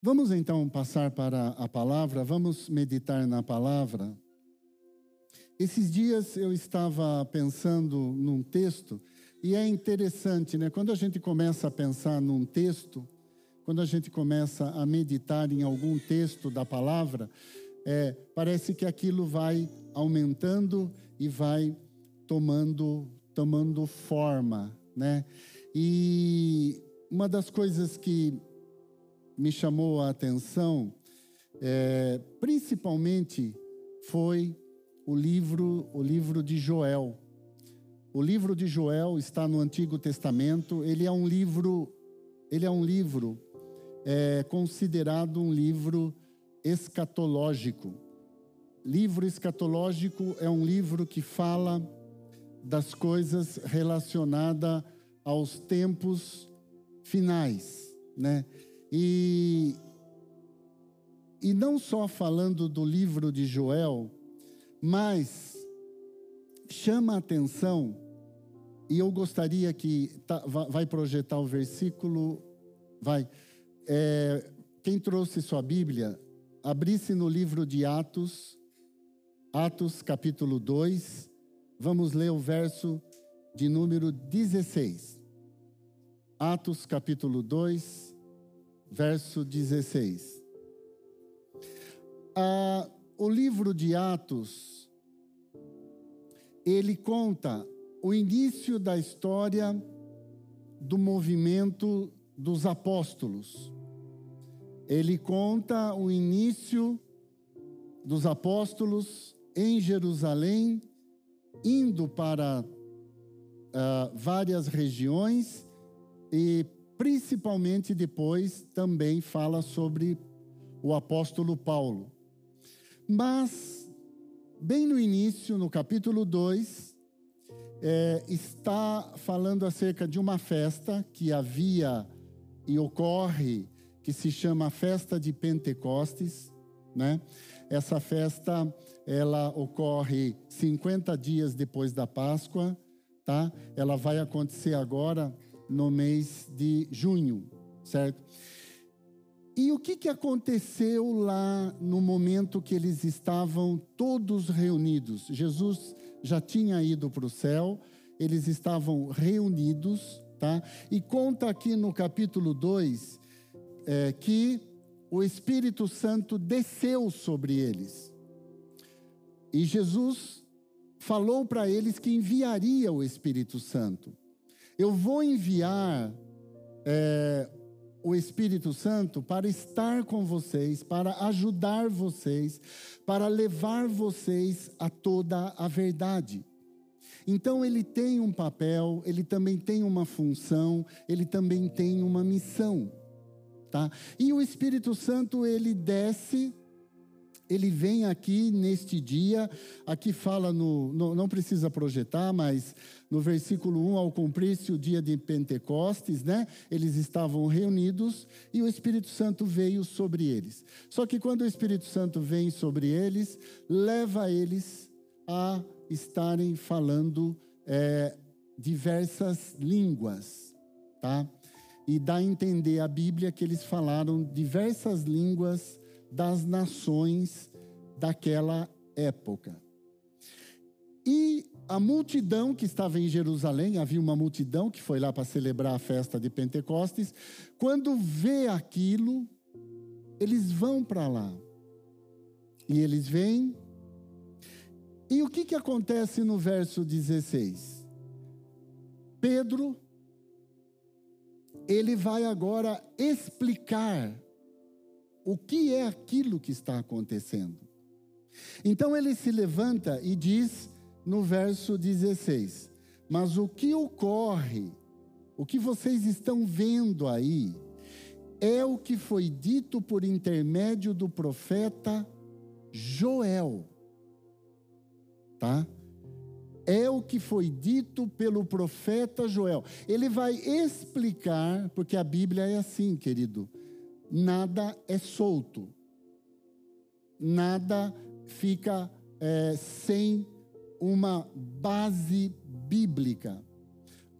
Vamos então passar para a palavra, vamos meditar na palavra. Esses dias eu estava pensando num texto e é interessante, né? Quando a gente começa a pensar num texto, quando a gente começa a meditar em algum texto da palavra, é, parece que aquilo vai aumentando e vai tomando, tomando forma, né? E uma das coisas que me chamou a atenção, é, principalmente, foi o livro, o livro de Joel. O livro de Joel está no Antigo Testamento. Ele é um livro, ele é um livro é, considerado um livro escatológico. Livro escatológico é um livro que fala das coisas relacionadas aos tempos finais, né? E, e não só falando do livro de Joel, mas chama a atenção, e eu gostaria que. Tá, vai projetar o versículo. Vai. É, quem trouxe sua Bíblia, abrisse no livro de Atos, Atos capítulo 2, vamos ler o verso de número 16. Atos capítulo 2, verso 16. Ah, o livro de Atos, ele conta o início da história do movimento dos apóstolos. Ele conta o início dos apóstolos em Jerusalém, indo para uh, várias regiões e principalmente depois também fala sobre o apóstolo Paulo. Mas, bem no início, no capítulo 2, é, está falando acerca de uma festa que havia e ocorre, que se chama Festa de Pentecostes, né? Essa festa, ela ocorre 50 dias depois da Páscoa, tá? Ela vai acontecer agora no mês de junho, certo? E o que, que aconteceu lá no momento que eles estavam todos reunidos? Jesus já tinha ido para o céu, eles estavam reunidos, tá? E conta aqui no capítulo 2 é, que o Espírito Santo desceu sobre eles. E Jesus falou para eles que enviaria o Espírito Santo. Eu vou enviar é, o Espírito Santo para estar com vocês, para ajudar vocês, para levar vocês a toda a verdade. Então ele tem um papel, ele também tem uma função, ele também tem uma missão, tá? E o Espírito Santo ele desce ele vem aqui neste dia, aqui fala no, no, não precisa projetar, mas no versículo 1, ao cumprir-se o dia de Pentecostes, né? Eles estavam reunidos e o Espírito Santo veio sobre eles. Só que quando o Espírito Santo vem sobre eles, leva eles a estarem falando é, diversas línguas, tá? E dá a entender a Bíblia que eles falaram diversas línguas das nações daquela época. E a multidão que estava em Jerusalém, havia uma multidão que foi lá para celebrar a festa de Pentecostes, quando vê aquilo, eles vão para lá. E eles vêm. E o que, que acontece no verso 16? Pedro, ele vai agora explicar o que é aquilo que está acontecendo. Então ele se levanta e diz no verso 16: Mas o que ocorre, o que vocês estão vendo aí, é o que foi dito por intermédio do profeta Joel. Tá? É o que foi dito pelo profeta Joel. Ele vai explicar, porque a Bíblia é assim, querido nada é solto, nada fica é, sem uma base bíblica.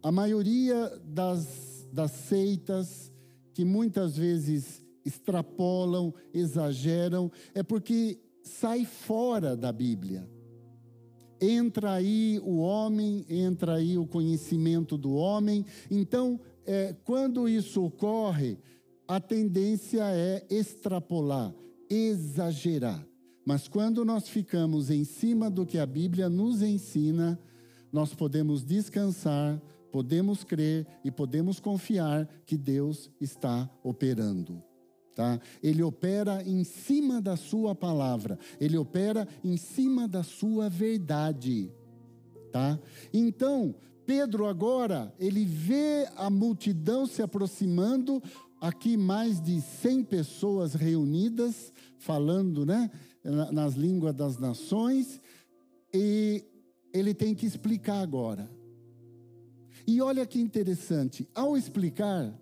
A maioria das, das seitas que muitas vezes extrapolam, exageram, é porque sai fora da Bíblia. Entra aí o homem, entra aí o conhecimento do homem. Então, é, quando isso ocorre, a tendência é extrapolar, exagerar. Mas quando nós ficamos em cima do que a Bíblia nos ensina, nós podemos descansar, podemos crer e podemos confiar que Deus está operando. Tá? Ele opera em cima da sua palavra, ele opera em cima da sua verdade. Tá? Então, Pedro agora, ele vê a multidão se aproximando, aqui mais de 100 pessoas reunidas, falando né, nas línguas das nações, e ele tem que explicar agora. E olha que interessante, ao explicar,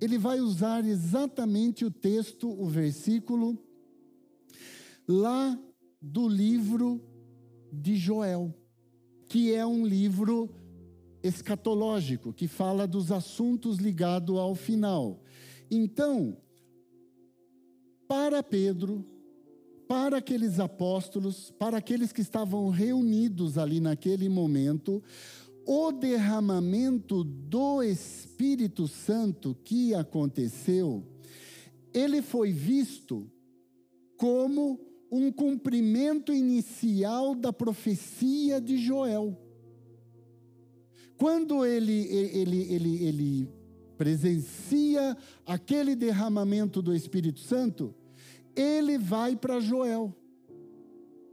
ele vai usar exatamente o texto, o versículo, lá do livro de Joel, que é um livro escatológico, que fala dos assuntos ligados ao final. Então, para Pedro, para aqueles apóstolos, para aqueles que estavam reunidos ali naquele momento, o derramamento do Espírito Santo que aconteceu, ele foi visto como um cumprimento inicial da profecia de Joel. Quando ele, ele, ele, ele presencia aquele derramamento do Espírito Santo, ele vai para Joel.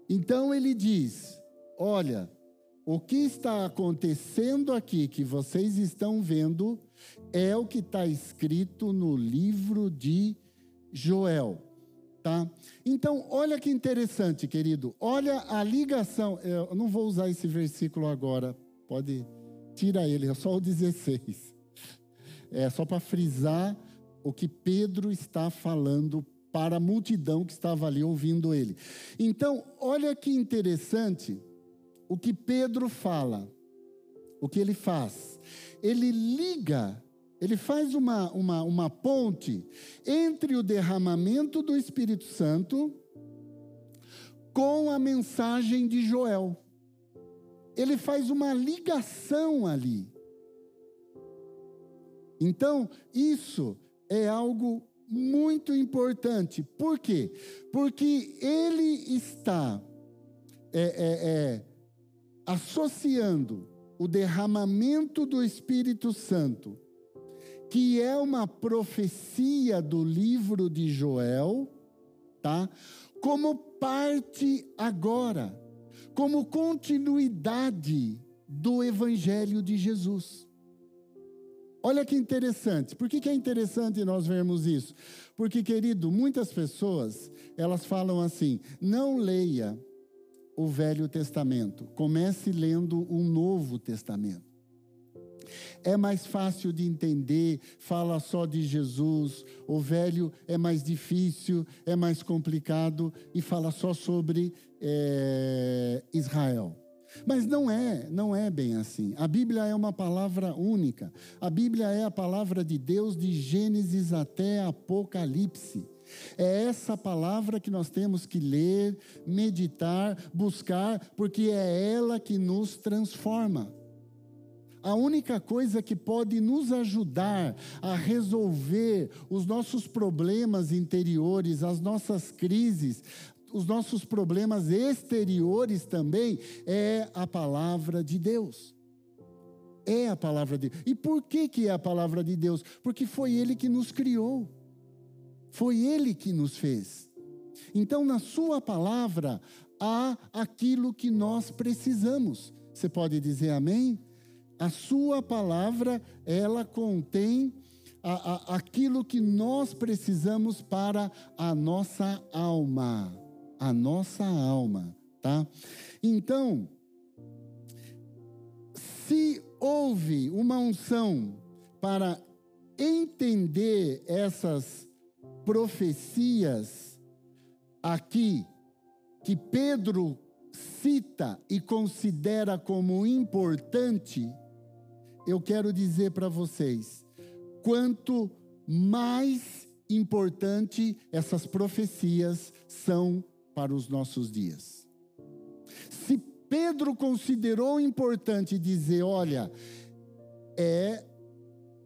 Então ele diz: Olha, o que está acontecendo aqui, que vocês estão vendo, é o que está escrito no livro de Joel. Tá? Então, olha que interessante, querido. Olha a ligação. Eu não vou usar esse versículo agora. Pode tirar ele, é só o 16. É só para frisar o que Pedro está falando para a multidão que estava ali ouvindo ele. Então, olha que interessante o que Pedro fala, o que ele faz. Ele liga, ele faz uma, uma, uma ponte entre o derramamento do Espírito Santo com a mensagem de Joel. Ele faz uma ligação ali. Então, isso é algo muito importante. Por quê? Porque ele está é, é, é, associando o derramamento do Espírito Santo, que é uma profecia do livro de Joel, tá? Como parte agora, como continuidade do evangelho de Jesus. Olha que interessante. Por que, que é interessante nós vermos isso? Porque, querido, muitas pessoas, elas falam assim: não leia o Velho Testamento, comece lendo o Novo Testamento. É mais fácil de entender, fala só de Jesus. O velho é mais difícil, é mais complicado e fala só sobre é, Israel. Mas não é, não é bem assim. A Bíblia é uma palavra única. A Bíblia é a palavra de Deus de Gênesis até Apocalipse. É essa palavra que nós temos que ler, meditar, buscar, porque é ela que nos transforma. A única coisa que pode nos ajudar a resolver os nossos problemas interiores, as nossas crises, os nossos problemas exteriores também, é a palavra de Deus. É a palavra de Deus. E por que, que é a palavra de Deus? Porque foi Ele que nos criou. Foi Ele que nos fez. Então, na Sua palavra, há aquilo que nós precisamos. Você pode dizer amém? A Sua palavra, ela contém a, a, aquilo que nós precisamos para a nossa alma. A nossa alma, tá? Então, se houve uma unção para entender essas profecias aqui que Pedro cita e considera como importante, eu quero dizer para vocês: quanto mais importante essas profecias são para os nossos dias. Se Pedro considerou importante dizer, olha, é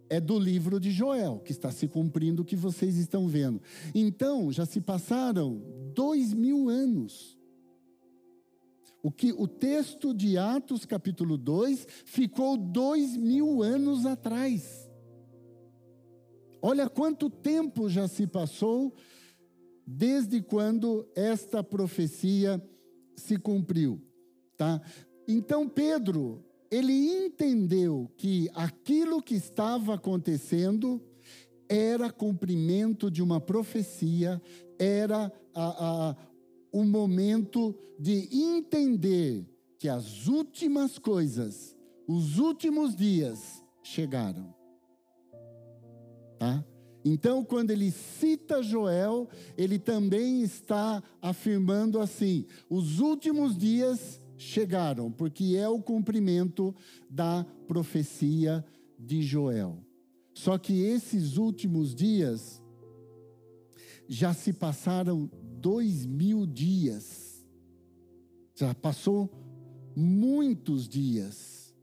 é do livro de Joel, que está se cumprindo o que vocês estão vendo. Então, já se passaram dois mil anos. O que o texto de Atos, capítulo 2, ficou dois mil anos atrás. Olha quanto tempo já se passou desde quando esta profecia se cumpriu, tá? Então Pedro ele entendeu que aquilo que estava acontecendo era cumprimento de uma profecia, era a, a, o momento de entender que as últimas coisas, os últimos dias chegaram. Tá? Então, quando ele cita Joel, ele também está afirmando assim: os últimos dias chegaram, porque é o cumprimento da profecia de Joel. Só que esses últimos dias já se passaram dois mil dias, já passou muitos dias,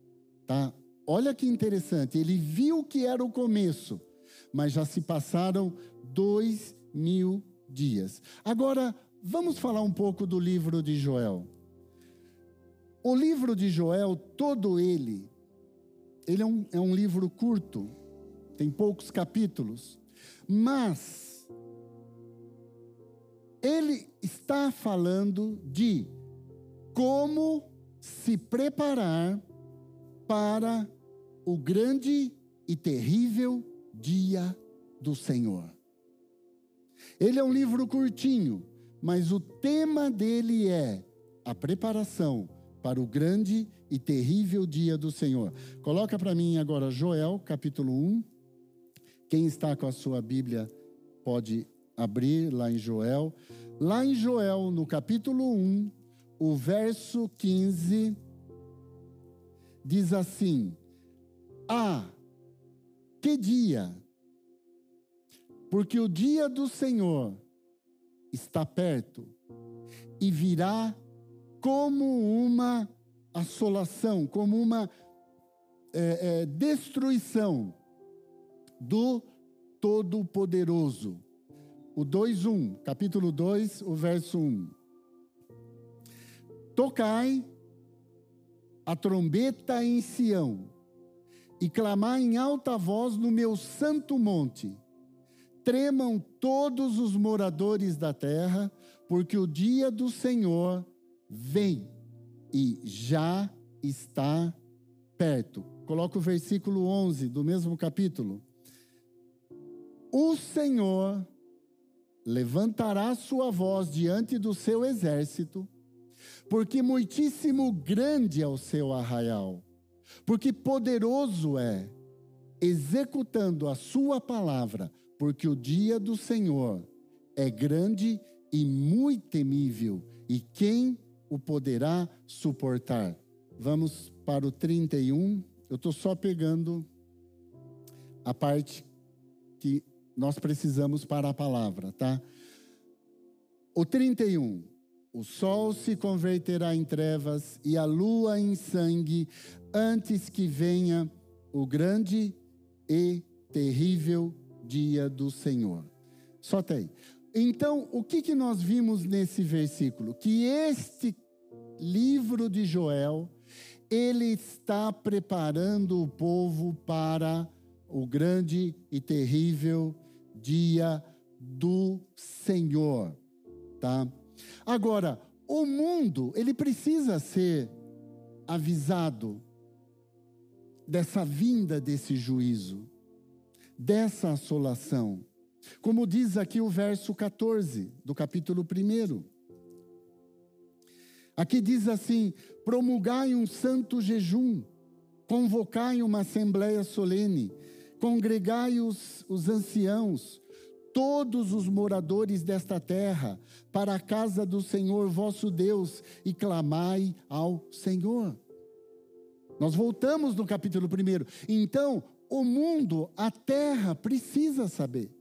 tá? Olha que interessante, ele viu que era o começo, mas já se passaram dois mil dias. Agora, vamos falar um pouco do livro de Joel. O livro de Joel, todo ele, ele é um, é um livro curto, tem poucos capítulos, mas ele está falando de como se preparar para o grande e terrível dia do Senhor. Ele é um livro curtinho, mas o tema dele é a preparação para o grande e terrível dia do Senhor. Coloca para mim agora Joel, capítulo 1. Quem está com a sua Bíblia pode abrir lá em Joel. Lá em Joel, no capítulo 1, o verso 15 diz assim: Ah, que dia! Porque o dia do Senhor está perto e virá como uma assolação, como uma é, é, destruição do Todo-Poderoso. O 2:1, capítulo 2, o verso 1. Tocai a trombeta em Sião e clamai em alta voz no meu santo monte. Tremam todos os moradores da terra, porque o dia do Senhor vem e já está perto. Coloca o versículo 11 do mesmo capítulo. O Senhor levantará sua voz diante do seu exército, porque muitíssimo grande é o seu arraial, porque poderoso é, executando a sua palavra, porque o dia do Senhor é grande e muito temível, e quem o poderá suportar. Vamos para o 31. Eu estou só pegando a parte que nós precisamos para a palavra, tá? O 31. O sol se converterá em trevas e a lua em sangue antes que venha o grande e terrível dia do Senhor. Só tem. Então, o que, que nós vimos nesse versículo? Que este livro de Joel, ele está preparando o povo para o grande e terrível dia do Senhor, tá? Agora, o mundo, ele precisa ser avisado dessa vinda desse juízo, dessa assolação. Como diz aqui o verso 14 do capítulo 1. Aqui diz assim: promulgai um santo jejum, convocai uma assembleia solene, congregai os, os anciãos, todos os moradores desta terra, para a casa do Senhor vosso Deus, e clamai ao Senhor. Nós voltamos no capítulo 1. Então, o mundo, a terra, precisa saber.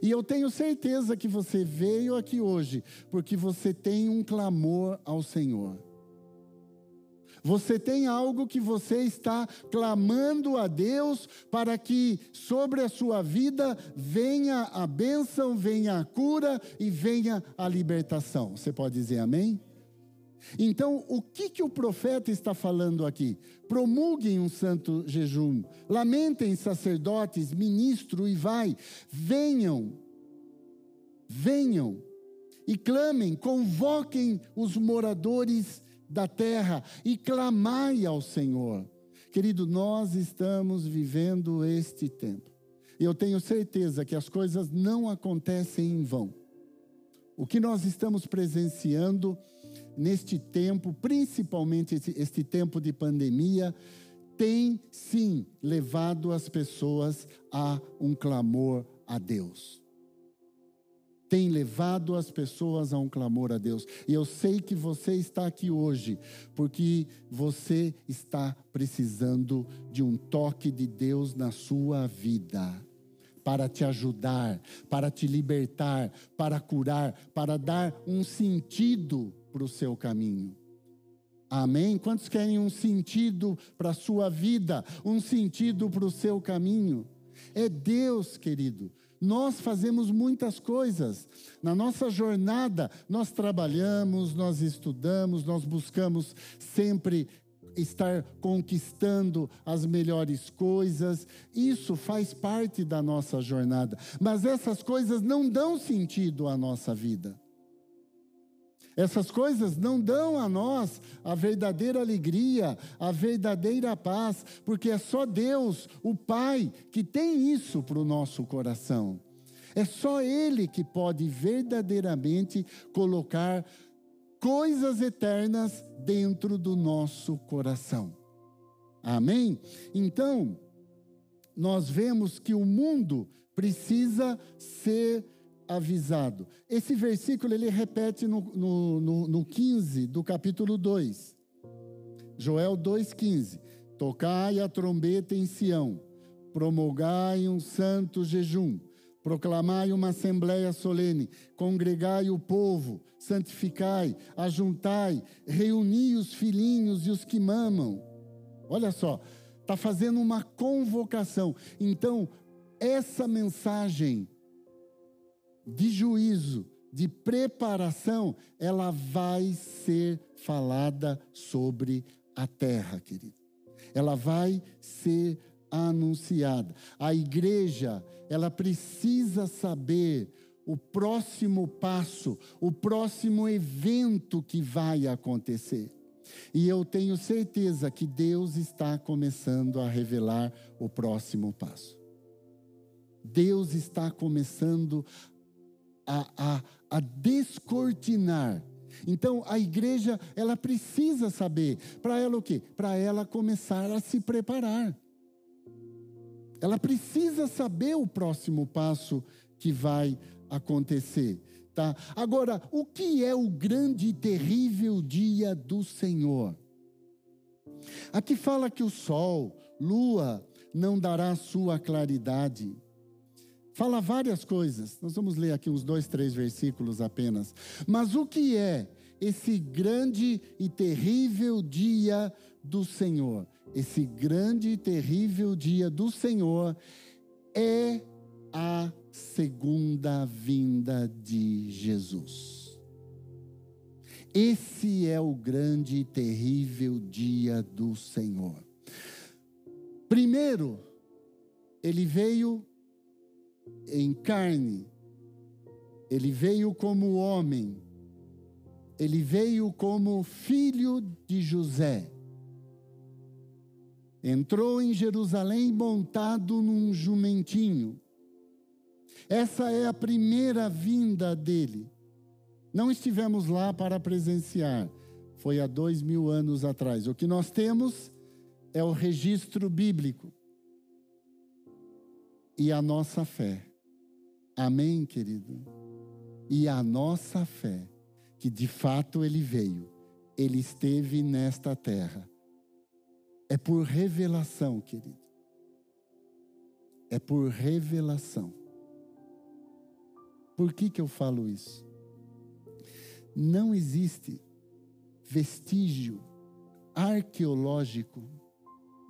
E eu tenho certeza que você veio aqui hoje porque você tem um clamor ao Senhor. Você tem algo que você está clamando a Deus para que sobre a sua vida venha a bênção, venha a cura e venha a libertação. Você pode dizer amém? Então, o que, que o profeta está falando aqui? Promulguem um santo jejum, lamentem sacerdotes, ministro e vai, venham, venham e clamem, convoquem os moradores da terra e clamai ao Senhor. Querido, nós estamos vivendo este tempo. Eu tenho certeza que as coisas não acontecem em vão. O que nós estamos presenciando neste tempo, principalmente este, este tempo de pandemia, tem sim levado as pessoas a um clamor a Deus tem levado as pessoas a um clamor a Deus. E eu sei que você está aqui hoje porque você está precisando de um toque de Deus na sua vida. Para te ajudar, para te libertar, para curar, para dar um sentido para o seu caminho. Amém? Quantos querem um sentido para a sua vida, um sentido para o seu caminho? É Deus, querido, nós fazemos muitas coisas. Na nossa jornada, nós trabalhamos, nós estudamos, nós buscamos sempre estar conquistando as melhores coisas. Isso faz parte da nossa jornada. Mas essas coisas não dão sentido à nossa vida. Essas coisas não dão a nós a verdadeira alegria, a verdadeira paz, porque é só Deus, o Pai, que tem isso para o nosso coração. É só Ele que pode verdadeiramente colocar coisas eternas dentro do nosso coração. Amém? Então, nós vemos que o mundo precisa ser avisado. Esse versículo ele repete no, no, no, no 15 do capítulo 2. Joel 2,15. Tocai a trombeta em Sião, promulgai um santo jejum, proclamai uma assembleia solene, congregai o povo, santificai, ajuntai, reuni os filhinhos e os que mamam. Olha só, está fazendo uma convocação. Então, essa mensagem de juízo, de preparação, ela vai ser falada sobre a terra, querido. Ela vai ser anunciada. A igreja, ela precisa saber o próximo passo, o próximo evento que vai acontecer. E eu tenho certeza que Deus está começando a revelar o próximo passo. Deus está começando a, a, a descortinar. Então a igreja, ela precisa saber. Para ela o quê? Para ela começar a se preparar. Ela precisa saber o próximo passo que vai acontecer. Tá? Agora, o que é o grande e terrível dia do Senhor? Aqui fala que o sol, lua, não dará sua claridade fala várias coisas. Nós vamos ler aqui uns dois, três versículos apenas. Mas o que é esse grande e terrível dia do Senhor? Esse grande e terrível dia do Senhor é a segunda vinda de Jesus. Esse é o grande e terrível dia do Senhor. Primeiro, ele veio em carne, ele veio como homem, ele veio como filho de José. Entrou em Jerusalém montado num jumentinho. Essa é a primeira vinda dele. Não estivemos lá para presenciar, foi há dois mil anos atrás. O que nós temos é o registro bíblico e a nossa fé. Amém, querido? E a nossa fé, que de fato ele veio, ele esteve nesta terra. É por revelação, querido. É por revelação. Por que, que eu falo isso? Não existe vestígio arqueológico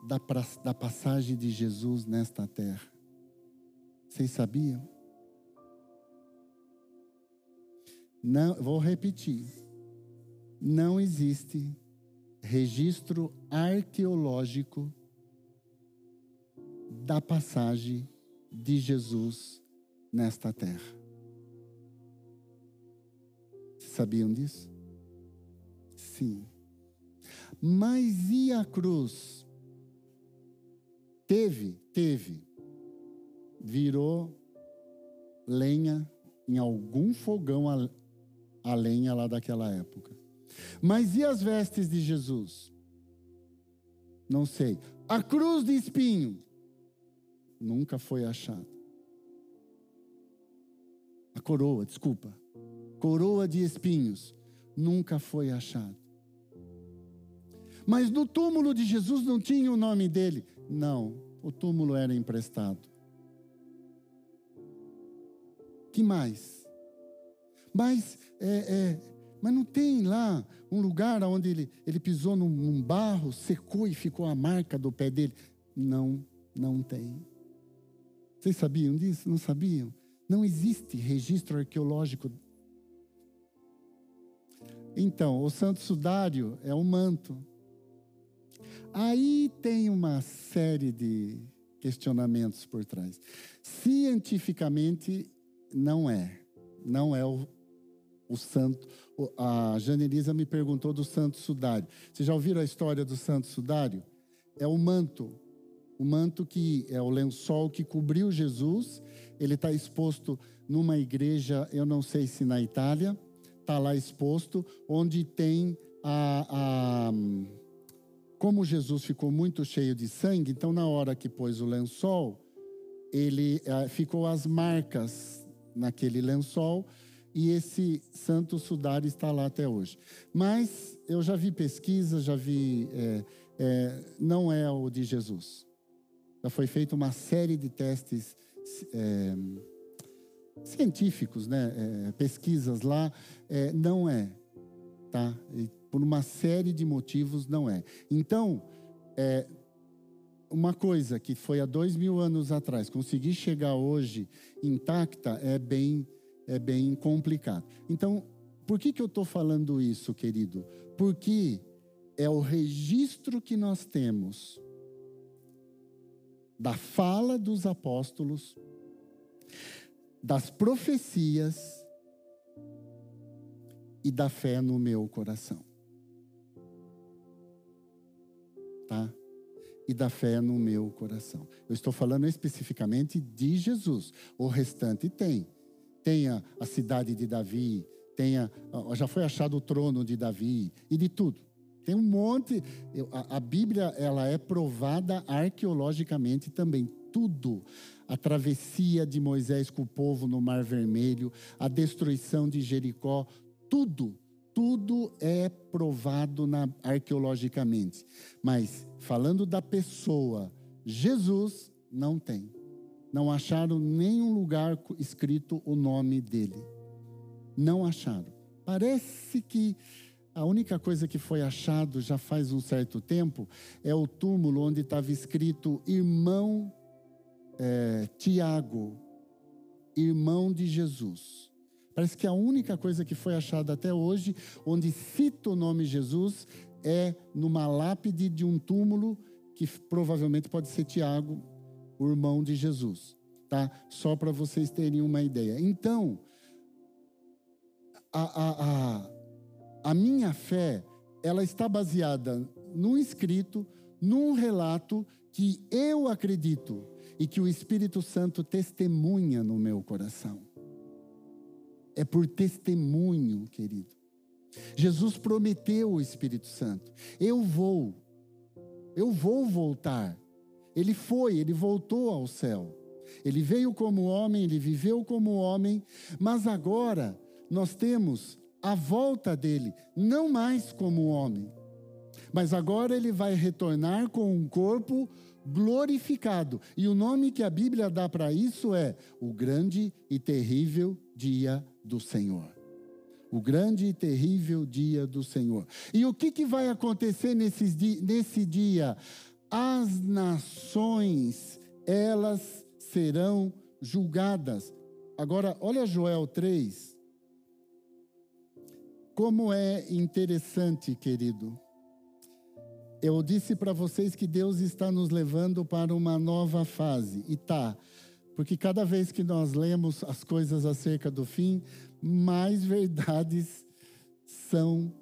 da, da passagem de Jesus nesta terra. Vocês sabiam? Não, vou repetir. Não existe registro arqueológico da passagem de Jesus nesta terra. Sabiam disso? Sim. Mas e a cruz? Teve, teve. Virou lenha em algum fogão a, a lenha lá daquela época. Mas e as vestes de Jesus? Não sei. A cruz de espinho nunca foi achada. A coroa, desculpa. Coroa de espinhos nunca foi achada. Mas no túmulo de Jesus não tinha o nome dele. Não, o túmulo era emprestado. Que mais? Mas, é, é, mas não tem lá um lugar onde ele, ele pisou num, num barro, secou e ficou a marca do pé dele? Não, não tem. Vocês sabiam disso? Não sabiam? Não existe registro arqueológico. Então, o santo sudário é um manto. Aí tem uma série de questionamentos por trás. Cientificamente, não é. Não é o, o santo. A Janelisa me perguntou do santo sudário. Vocês já ouviram a história do santo sudário? É o manto o manto que é o lençol que cobriu Jesus, ele está exposto numa igreja, eu não sei se na Itália, está lá exposto, onde tem a, a. Como Jesus ficou muito cheio de sangue, então na hora que pôs o lençol, ele a, ficou as marcas naquele lençol e esse santo sudário está lá até hoje. Mas eu já vi pesquisa, já vi. É, é, não é o de Jesus. Já foi feita uma série de testes é, científicos, né? É, pesquisas lá. É, não é, tá? E por uma série de motivos, não é. Então, é, uma coisa que foi há dois mil anos atrás, conseguir chegar hoje intacta é bem, é bem complicado. Então, por que, que eu estou falando isso, querido? Porque é o registro que nós temos da fala dos apóstolos, das profecias e da fé no meu coração. Tá? E da fé no meu coração. Eu estou falando especificamente de Jesus. O restante tem. Tem a, cidade de Davi, tem a, já foi achado o trono de Davi e de tudo. Tem um monte. A, a Bíblia ela é provada arqueologicamente também. Tudo. A travessia de Moisés com o povo no Mar Vermelho, a destruição de Jericó, tudo, tudo é provado na, arqueologicamente. Mas falando da pessoa, Jesus não tem. Não acharam nenhum lugar escrito o nome dele. Não acharam. Parece que a única coisa que foi achado já faz um certo tempo é o túmulo onde estava escrito irmão é, Tiago, irmão de Jesus. Parece que a única coisa que foi achada até hoje, onde cita o nome Jesus, é numa lápide de um túmulo que provavelmente pode ser Tiago, o irmão de Jesus, tá? Só para vocês terem uma ideia. Então, a, a, a a minha fé, ela está baseada num escrito, num relato que eu acredito e que o Espírito Santo testemunha no meu coração. É por testemunho, querido. Jesus prometeu o Espírito Santo. Eu vou, eu vou voltar. Ele foi, ele voltou ao céu. Ele veio como homem, ele viveu como homem, mas agora nós temos a volta dele, não mais como homem, mas agora ele vai retornar com um corpo glorificado. E o nome que a Bíblia dá para isso é o grande e terrível dia do Senhor. O grande e terrível dia do Senhor. E o que, que vai acontecer nesse, nesse dia? As nações, elas serão julgadas. Agora, olha Joel 3. Como é interessante, querido. Eu disse para vocês que Deus está nos levando para uma nova fase. E tá. Porque cada vez que nós lemos as coisas acerca do fim, mais verdades são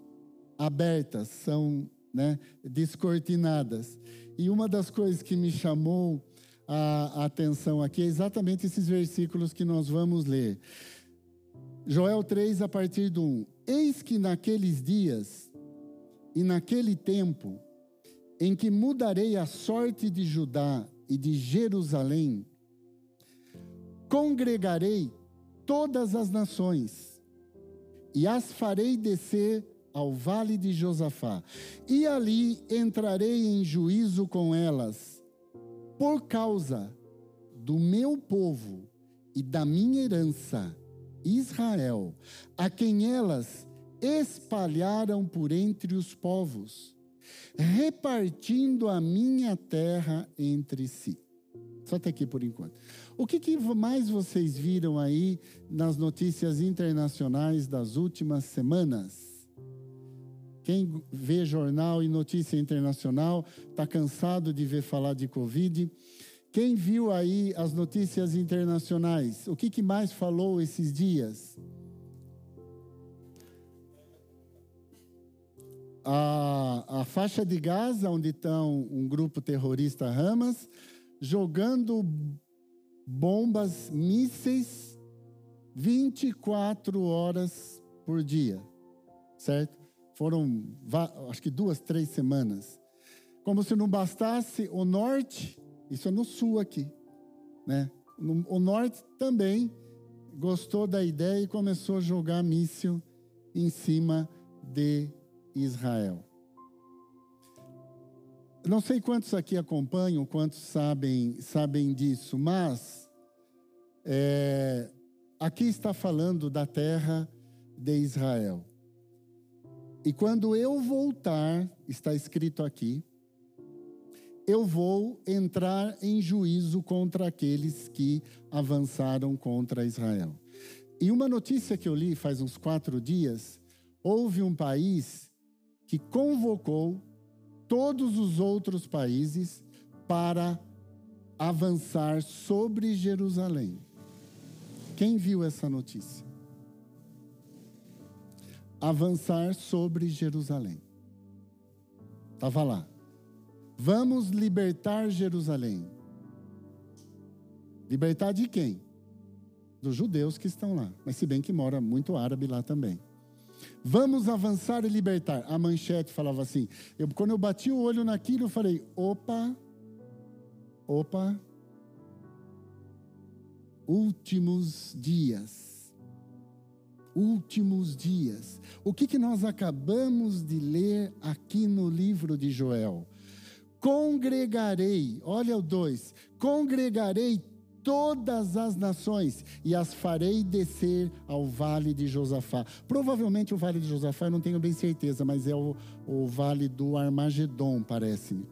abertas, são né, descortinadas. E uma das coisas que me chamou a, atenção aqui é exatamente esses versículos que nós vamos ler. Joel 3, a partir do 1. Eis que naqueles dias e naquele tempo, em que mudarei a sorte de Judá e de Jerusalém, congregarei todas as nações e as farei descer ao vale de Josafá, e ali entrarei em juízo com elas, por causa do meu povo e da minha herança, Israel, a quem elas espalharam por entre os povos, repartindo a minha terra entre si. Só até aqui por enquanto. O que, que, mais vocês viram aí nas notícias internacionais das últimas semanas? Quem vê jornal e notícia internacional está cansado de ver falar de Covid. Quem viu aí as notícias internacionais? O que, que mais falou esses dias? A, a faixa de Gaza, onde estão um grupo terrorista Hamas, jogando bombas, mísseis, 24 horas por dia, certo? Foram, acho que duas, três semanas. Como se não bastasse o norte, isso é no sul aqui, né? O norte também gostou da ideia e começou a jogar míssil em cima de Israel. Não sei quantos aqui acompanham, quantos sabem, sabem disso, mas é, aqui está falando da terra de Israel. E quando eu voltar, está escrito aqui, eu vou entrar em juízo contra aqueles que avançaram contra Israel. E uma notícia que eu li faz uns quatro dias: houve um país que convocou todos os outros países para avançar sobre Jerusalém. Quem viu essa notícia? Avançar sobre Jerusalém. Estava lá. Vamos libertar Jerusalém. Libertar de quem? Dos judeus que estão lá. Mas se bem que mora muito árabe lá também. Vamos avançar e libertar. A manchete falava assim. Eu, quando eu bati o olho naquilo, eu falei: opa, opa, últimos dias. Últimos dias. O que, que nós acabamos de ler aqui no livro de Joel? Congregarei, olha o dois, congregarei todas as nações e as farei descer ao vale de Josafá. Provavelmente o vale de Josafá, eu não tenho bem certeza, mas é o, o vale do Armagedon, parece-me.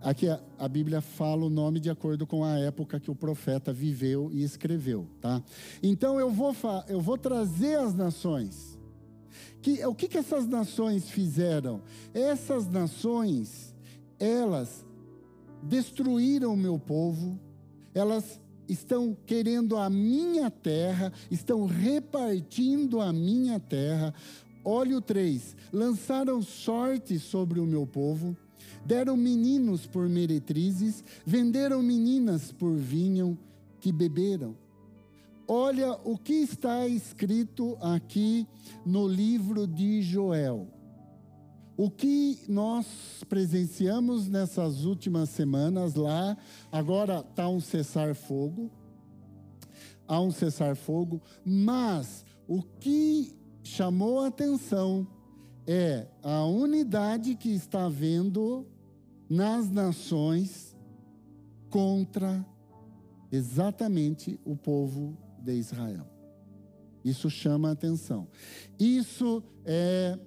Aqui a, Bíblia fala o nome de acordo com a época que o profeta viveu e escreveu, tá? Então eu vou, eu vou trazer as nações. Que, o que, que essas nações fizeram? Essas nações, elas destruíram o meu povo, elas estão querendo a minha terra, estão repartindo a minha terra. Olha o 3: lançaram sorte sobre o meu povo, deram meninos por meretrizes, venderam meninas por vinho que beberam. Olha o que está escrito aqui no livro de Joel. O que nós presenciamos nessas últimas semanas lá, agora está um cessar-fogo, há um cessar-fogo, mas o que chamou a atenção é a unidade que está havendo nas nações contra exatamente o povo de Israel. Isso chama a atenção. Isso é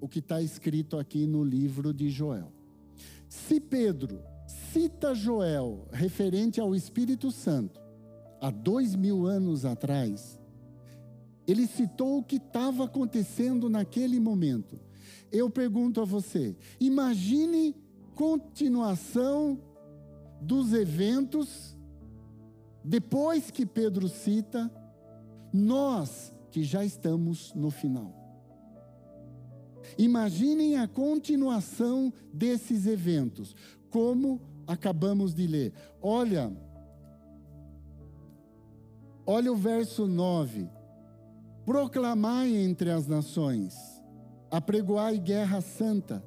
o que está escrito aqui no livro de Joel. Se Pedro cita Joel referente ao Espírito Santo, há dois mil anos atrás, ele citou o que estava acontecendo naquele momento. Eu pergunto a você: imagine continuação dos eventos depois que Pedro cita, nós que já estamos no final. Imaginem a continuação desses eventos, como acabamos de ler. Olha, olha o verso 9. Proclamai entre as nações, apregoai guerra santa,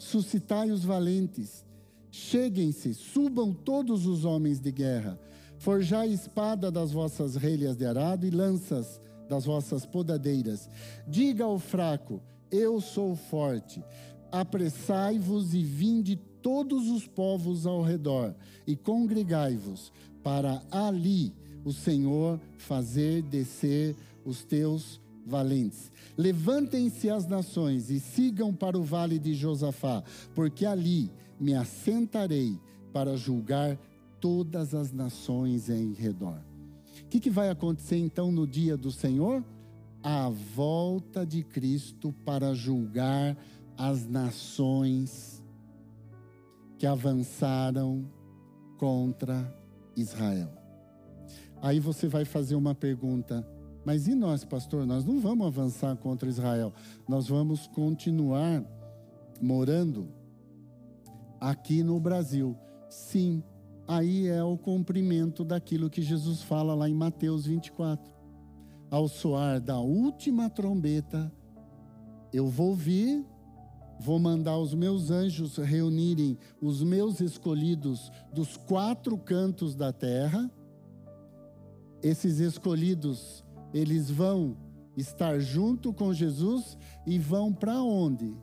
suscitai os valentes, cheguem-se, subam todos os homens de guerra, forjai espada das vossas relhas de arado e lanças das vossas podadeiras. Diga ao fraco: Eu sou forte. Apressai-vos e vinde todos os povos ao redor, e congregai-vos, para ali o Senhor fazer descer os teus valentes. Levantem-se as nações e sigam para o vale de Josafá, porque ali me assentarei para julgar todas as nações em redor. O que, que vai acontecer então no dia do Senhor? A volta de Cristo para julgar as nações que avançaram contra Israel. Aí você vai fazer uma pergunta: mas e nós, pastor? Nós não vamos avançar contra Israel. Nós vamos continuar morando aqui no Brasil. Sim, aí é o cumprimento daquilo que Jesus fala lá em Mateus 24. Ao soar da última trombeta, eu vou vir, vou mandar os meus anjos reunirem os meus escolhidos dos quatro cantos da terra. Esses escolhidos eles vão estar junto com Jesus e vão para onde?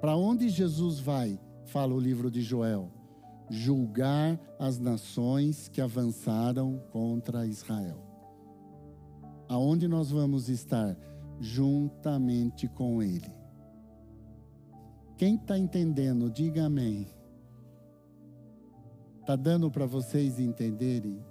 Para onde Jesus vai? Fala o livro de Joel. Julgar as nações que avançaram contra Israel. Aonde nós vamos estar? Juntamente com Ele. Quem está entendendo, diga amém. Está dando para vocês entenderem?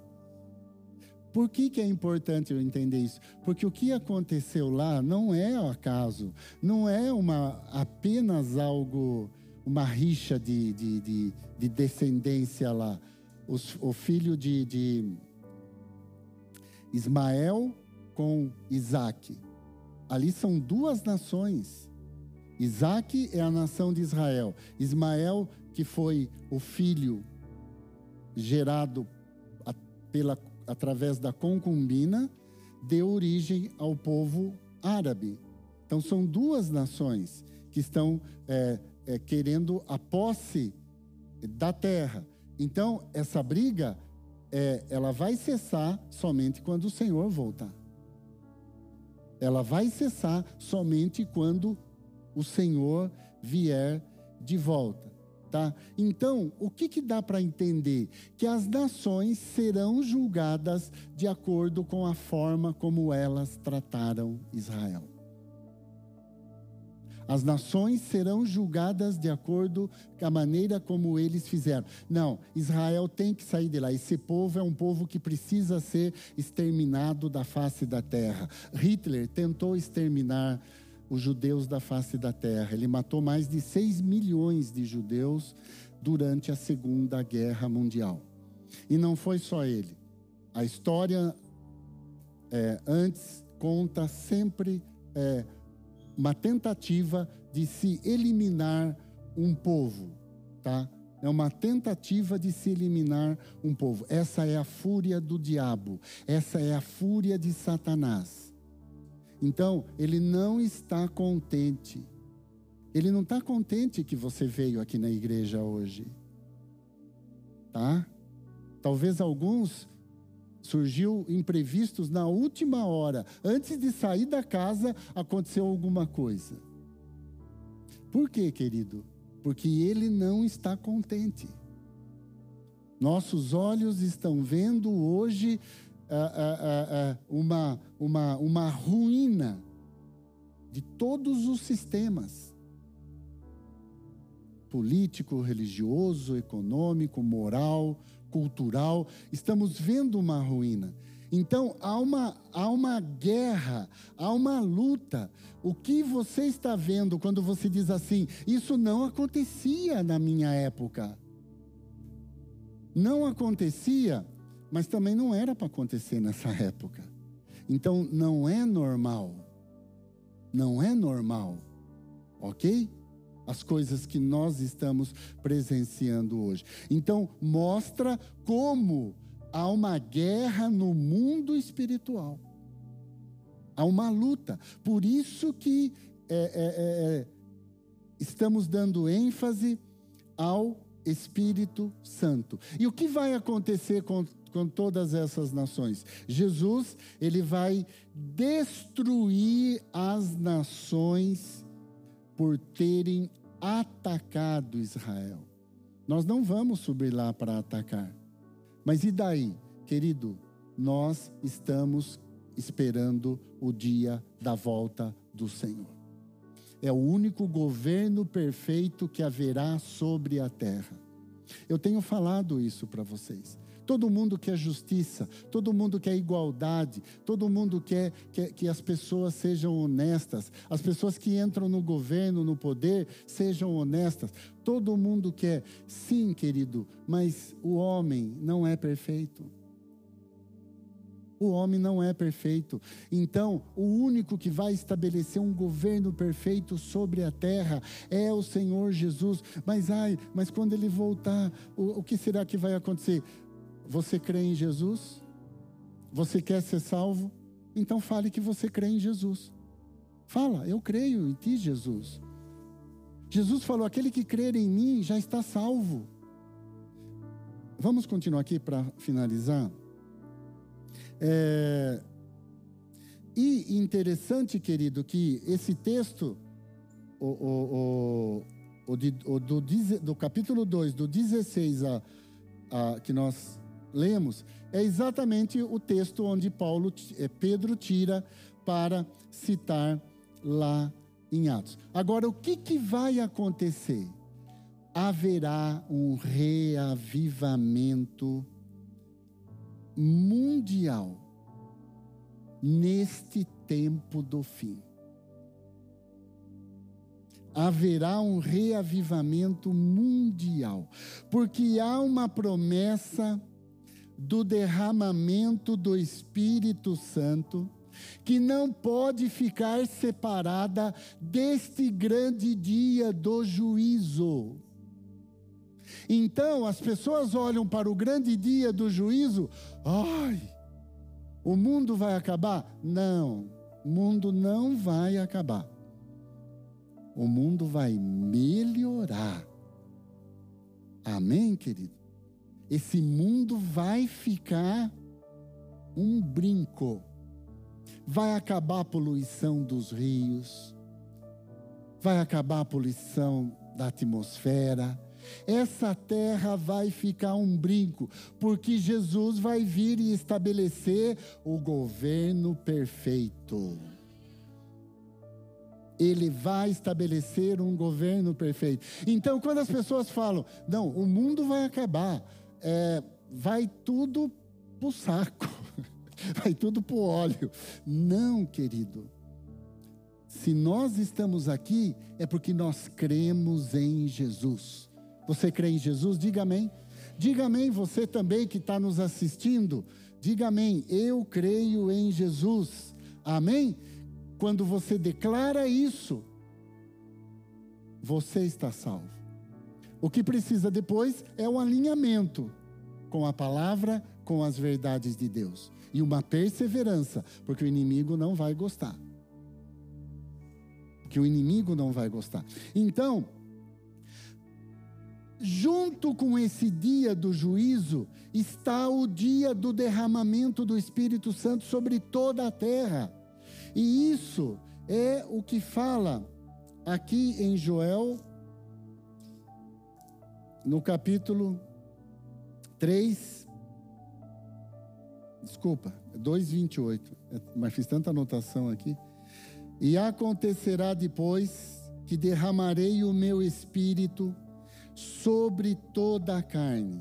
Por que, que é importante eu entender isso? Porque o que aconteceu lá não é acaso, não é uma apenas algo, uma rixa de, de, de, de descendência lá. Os, o filho de, de Ismael com Isaac. Ali são duas nações. Isaac é a nação de Israel. Ismael, que foi o filho gerado pela através da concubina, deu origem ao povo árabe. Então, são duas nações que estão é, é, querendo a posse da terra. Então, essa briga, é, ela vai cessar somente quando o Senhor voltar. Ela vai cessar somente quando o Senhor vier de volta. Tá? Então, o que, que dá para entender? Que as nações serão julgadas de acordo com a forma como elas trataram Israel. As nações serão julgadas de acordo com a maneira como eles fizeram. Não, Israel tem que sair de lá. Esse povo é um povo que precisa ser exterminado da face da terra. Hitler tentou exterminar os judeus da face da terra. Ele matou mais de 6 milhões de judeus durante a Segunda Guerra Mundial. E não foi só ele. A história é, antes conta sempre é, uma tentativa de se eliminar um povo, tá? É uma tentativa de se eliminar um povo. Essa é a fúria do diabo. Essa é a fúria de Satanás. Então, ele não está contente. Ele não está contente que você veio aqui na igreja hoje. Tá? Talvez alguns surgiu imprevistos na última hora. Antes de sair da casa, aconteceu alguma coisa. Por quê, querido? Porque ele não está contente. Nossos olhos estão vendo hoje uma, uma, uma ruína de todos os sistemas político, religioso, econômico, moral, cultural. Estamos vendo uma ruína. Então, há uma, há uma guerra, há uma luta. O que você está vendo quando você diz assim, isso não acontecia na minha época? Não acontecia, mas também não era para acontecer nessa época. Então, não é normal. Não é normal. Ok? As coisas que nós estamos presenciando hoje. Então, mostra como há uma guerra no mundo espiritual. Há uma luta. Por isso que é, é, é, é, estamos dando ênfase ao Espírito Santo. E o que vai acontecer com, com todas essas nações? Jesus, ele vai destruir as nações por terem atacado Israel. Nós não vamos subir lá para atacar. Mas e daí, querido? Nós estamos esperando o dia da volta do Senhor. É o único governo perfeito que haverá sobre a terra. Eu tenho falado isso para vocês. Todo mundo quer justiça, todo mundo quer igualdade, todo mundo quer, quer, que as pessoas sejam honestas, as pessoas que entram no governo, no poder, sejam honestas. Todo mundo quer, sim, querido, mas o homem não é perfeito. O homem não é perfeito. Então, o único que vai estabelecer um governo perfeito sobre a terra é o Senhor Jesus. Mas ai, mas quando ele voltar, o, o que será que vai acontecer? Você crê em Jesus? Você quer ser salvo? Então fale que você crê em Jesus. Fala, eu creio em ti, Jesus. Jesus falou: aquele que crer em mim já está salvo. Vamos continuar aqui para finalizar. É... E interessante, querido, que esse texto, o, o, o, o, de, o do, do, capítulo 2, do 16 a, a, que nós lemos, é exatamente o texto onde Paulo, é, Pedro tira para citar lá em Atos. Agora, o que, que vai acontecer? Haverá um reavivamento mundial neste tempo do fim. Haverá um reavivamento mundial, porque há uma promessa do derramamento do Espírito Santo, que não pode ficar separada deste grande dia do juízo. Então, as pessoas olham para o grande dia do juízo, ai, o mundo vai acabar? Não, o mundo não vai acabar. O mundo vai melhorar. Amém, querido? Esse mundo vai ficar um brinco. Vai acabar a poluição dos rios, vai acabar a poluição da atmosfera. Essa terra vai ficar um brinco, porque Jesus vai vir e estabelecer o governo perfeito. Ele vai estabelecer um governo perfeito. Então, quando as pessoas falam, não, o mundo vai acabar, é, vai tudo para o saco, vai tudo para o óleo. Não, querido. Se nós estamos aqui, é porque nós cremos em Jesus. Você crê em Jesus? Diga amém. Diga amém, você também que está nos assistindo. Diga amém, eu creio em Jesus. Amém? Quando você declara isso, você está salvo. O que precisa depois é o alinhamento com a palavra, com as verdades de Deus. E uma perseverança, porque o inimigo não vai gostar. Que o inimigo não vai gostar. Então, junto com esse dia do juízo, está o dia do derramamento do Espírito Santo sobre toda a terra. E isso é o que fala aqui em Joel no capítulo 3, Desculpa, 2,28. É, mas fiz tanta anotação aqui. E acontecerá depois que derramarei o meu espírito sobre toda a carne.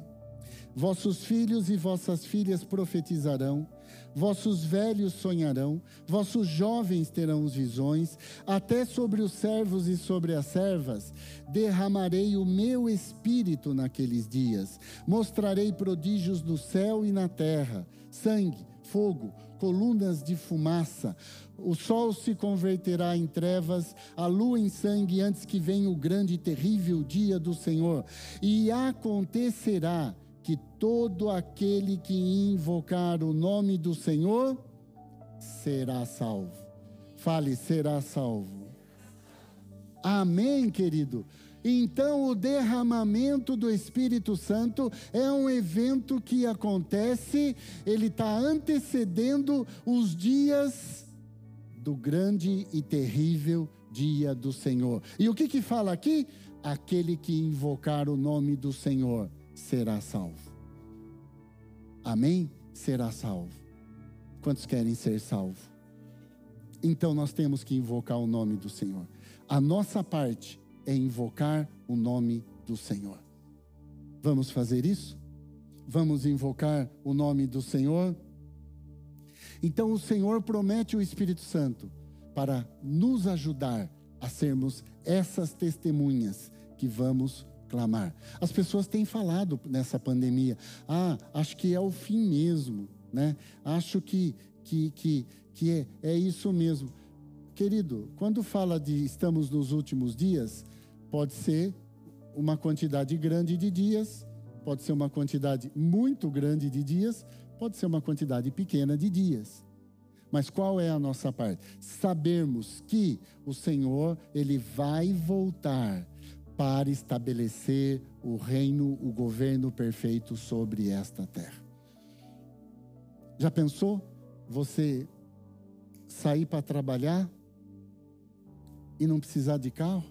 Vossos filhos e vossas filhas profetizarão, vossos velhos sonharão, vossos jovens terão visões, até sobre os servos e sobre as servas derramarei o meu espírito naqueles dias. Mostrarei prodígios no céu e na terra: sangue, fogo, colunas de fumaça. O sol se converterá em trevas, a lua em sangue, antes que venha o grande e terrível dia do Senhor. E acontecerá que todo aquele que invocar o nome do Senhor será salvo. Fale, será salvo. Amém, querido? Então, o derramamento do Espírito Santo é um evento que acontece, ele está antecedendo os dias do grande e terrível dia do Senhor. E o que que fala aqui? Aquele que invocar o nome do Senhor será salvo. Amém? Será salvo. Quantos querem ser salvos? Então nós temos que invocar o nome do Senhor. A nossa parte é invocar o nome do Senhor. Vamos fazer isso? Vamos invocar o nome do Senhor? Então o Senhor promete o Espírito Santo para nos ajudar a sermos essas testemunhas que vamos clamar. As pessoas têm falado nessa pandemia: "Ah, acho que é o fim mesmo", né? Acho que que que que é, é isso mesmo. Querido, quando fala de estamos nos últimos dias, pode ser uma quantidade grande de dias, pode ser uma quantidade muito grande de dias, pode ser uma quantidade pequena de dias. Mas qual é a nossa parte? Sabermos que o Senhor, ele vai voltar para estabelecer o reino, o governo perfeito sobre esta terra. Já pensou você sair para trabalhar e não precisar de carro?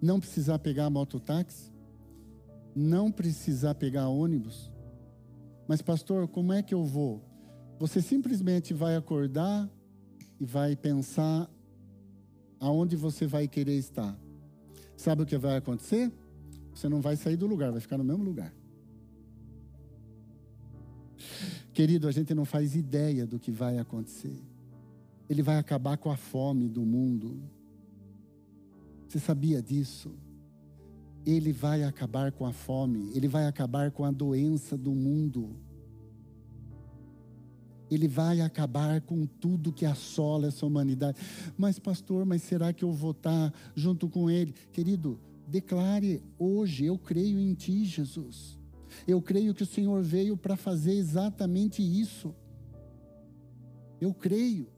Não precisar pegar mototáxi? Não precisar pegar ônibus? Mas, pastor, como é que eu vou? Você simplesmente vai acordar e vai pensar aonde você vai querer estar. Sabe o que vai acontecer? Você não vai sair do lugar, vai ficar no mesmo lugar. Querido, a gente não faz ideia do que vai acontecer. Ele vai acabar com a fome do mundo. Você sabia disso? Ele vai acabar com a fome, ele vai acabar com a doença do mundo. Ele vai acabar com tudo que assola essa humanidade. Mas, pastor, mas será que eu vou estar junto com ele? Querido, declare hoje: eu creio em ti, Jesus. Eu creio que o Senhor veio para fazer exatamente isso. Eu creio.